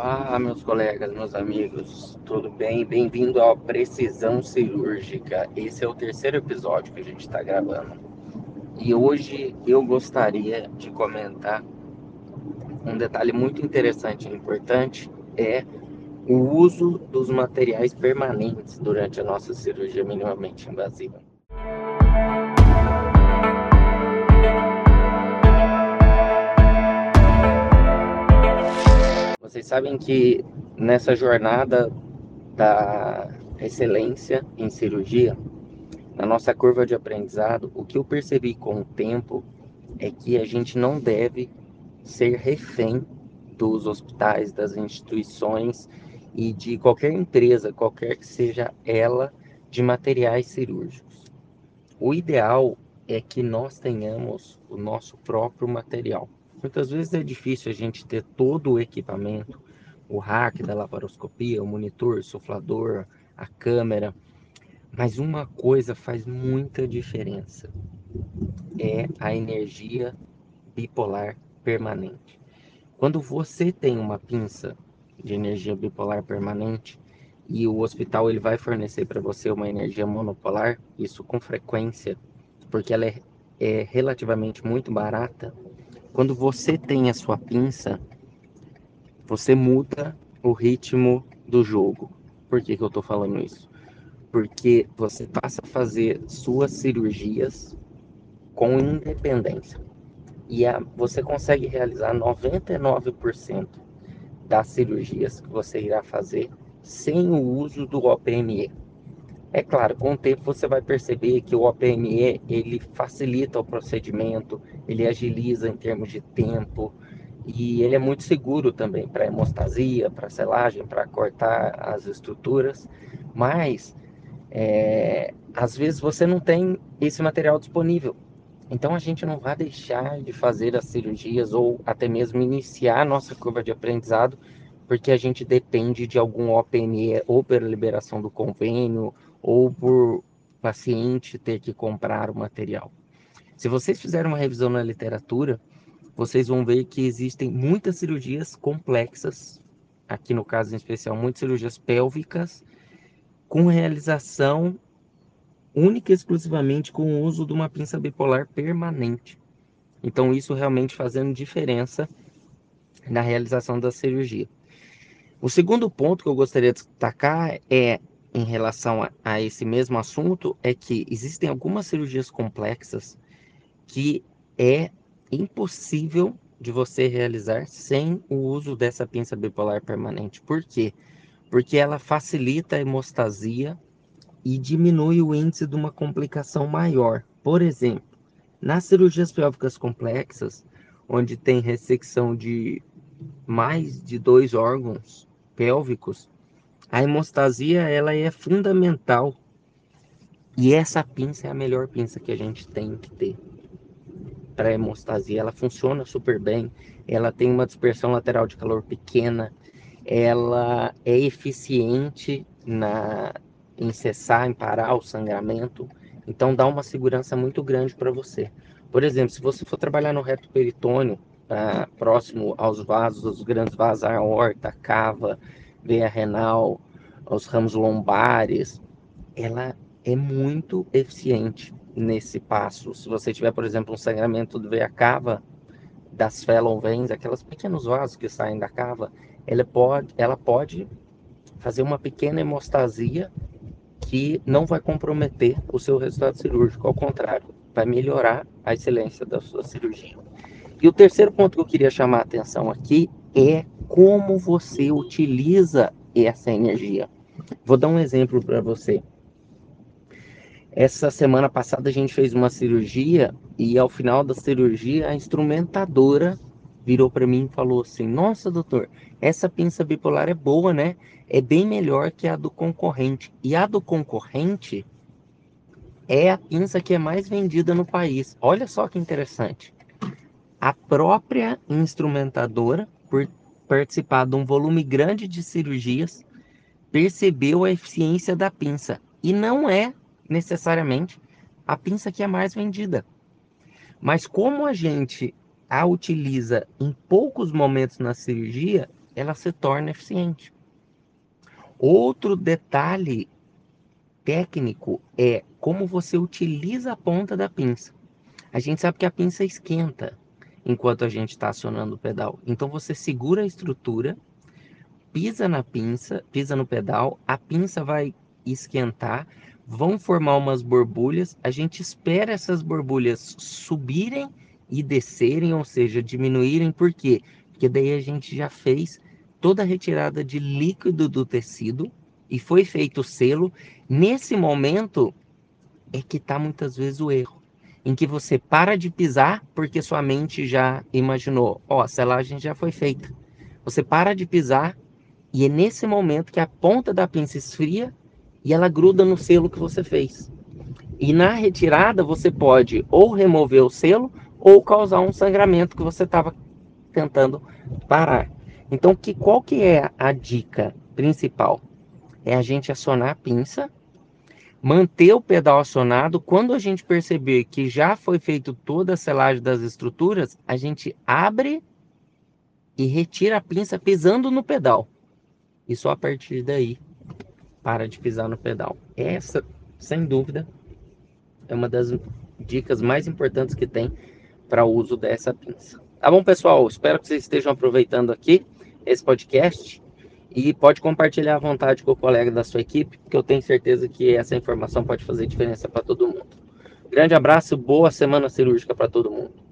Olá, meus colegas, meus amigos, tudo bem? Bem-vindo ao Precisão Cirúrgica. Esse é o terceiro episódio que a gente está gravando. E hoje eu gostaria de comentar um detalhe muito interessante e importante: é o uso dos materiais permanentes durante a nossa cirurgia minimamente invasiva. Vocês sabem que nessa jornada da excelência em cirurgia, na nossa curva de aprendizado, o que eu percebi com o tempo é que a gente não deve ser refém dos hospitais, das instituições e de qualquer empresa, qualquer que seja ela, de materiais cirúrgicos. O ideal é que nós tenhamos o nosso próprio material. Muitas vezes é difícil a gente ter todo o equipamento, o rack da laparoscopia, o monitor, o suflador, a câmera, mas uma coisa faz muita diferença: é a energia bipolar permanente. Quando você tem uma pinça de energia bipolar permanente e o hospital ele vai fornecer para você uma energia monopolar, isso com frequência, porque ela é, é relativamente muito barata, quando você tem a sua pinça, você muda o ritmo do jogo. Por que, que eu estou falando isso? Porque você passa a fazer suas cirurgias com independência. E a, você consegue realizar 99% das cirurgias que você irá fazer sem o uso do OPME. É claro, com o tempo você vai perceber que o OPME ele facilita o procedimento, ele agiliza em termos de tempo e ele é muito seguro também para hemostasia, para selagem, para cortar as estruturas. Mas é, às vezes você não tem esse material disponível. Então a gente não vai deixar de fazer as cirurgias ou até mesmo iniciar a nossa curva de aprendizado porque a gente depende de algum OPME ou pela liberação do convênio ou por paciente ter que comprar o material. Se vocês fizerem uma revisão na literatura, vocês vão ver que existem muitas cirurgias complexas, aqui no caso em especial, muitas cirurgias pélvicas, com realização única e exclusivamente com o uso de uma pinça bipolar permanente. Então, isso realmente fazendo diferença na realização da cirurgia. O segundo ponto que eu gostaria de destacar é em relação a, a esse mesmo assunto é que existem algumas cirurgias complexas que é impossível de você realizar sem o uso dessa pinça bipolar permanente. Por quê? Porque ela facilita a hemostasia e diminui o índice de uma complicação maior. Por exemplo, nas cirurgias pélvicas complexas, onde tem ressecção de mais de dois órgãos pélvicos, a hemostasia ela é fundamental. E essa pinça é a melhor pinça que a gente tem que ter para hemostasia. Ela funciona super bem, ela tem uma dispersão lateral de calor pequena, ela é eficiente na em cessar, em parar o sangramento. Então dá uma segurança muito grande para você. Por exemplo, se você for trabalhar no reto peritônio, ah, próximo aos vasos, os grandes vasos, a aorta, a cava, veia renal, aos ramos lombares, ela é muito eficiente nesse passo. Se você tiver, por exemplo, um sangramento de veia cava das fellow veins, aquelas pequenos vasos que saem da cava, ela pode, ela pode fazer uma pequena hemostasia que não vai comprometer o seu resultado cirúrgico, ao contrário, vai melhorar a excelência da sua cirurgia. E o terceiro ponto que eu queria chamar a atenção aqui é como você utiliza essa energia. Vou dar um exemplo para você. Essa semana passada a gente fez uma cirurgia e ao final da cirurgia a instrumentadora virou para mim e falou assim: "Nossa, doutor, essa pinça bipolar é boa, né? É bem melhor que a do concorrente". E a do concorrente é a pinça que é mais vendida no país. Olha só que interessante. A própria instrumentadora, por participar de um volume grande de cirurgias, percebeu a eficiência da pinça. E não é necessariamente a pinça que é mais vendida. Mas como a gente a utiliza em poucos momentos na cirurgia, ela se torna eficiente. Outro detalhe técnico é como você utiliza a ponta da pinça. A gente sabe que a pinça esquenta enquanto a gente está acionando o pedal. Então você segura a estrutura, pisa na pinça, pisa no pedal, a pinça vai esquentar, vão formar umas borbulhas, a gente espera essas borbulhas subirem e descerem, ou seja, diminuírem, por quê? Porque daí a gente já fez toda a retirada de líquido do tecido e foi feito o selo. Nesse momento é que está muitas vezes o erro em que você para de pisar porque sua mente já imaginou, ó, oh, a selagem já foi feita. Você para de pisar e é nesse momento que a ponta da pinça esfria e ela gruda no selo que você fez. E na retirada você pode ou remover o selo ou causar um sangramento que você estava tentando parar. Então, que, qual que é a dica principal? É a gente acionar a pinça manter o pedal acionado. Quando a gente perceber que já foi feito toda a selagem das estruturas, a gente abre e retira a pinça pisando no pedal. E só a partir daí para de pisar no pedal. Essa, sem dúvida, é uma das dicas mais importantes que tem para o uso dessa pinça. Tá bom, pessoal? Espero que vocês estejam aproveitando aqui esse podcast. E pode compartilhar à vontade com o colega da sua equipe, porque eu tenho certeza que essa informação pode fazer diferença para todo mundo. Grande abraço, boa semana cirúrgica para todo mundo.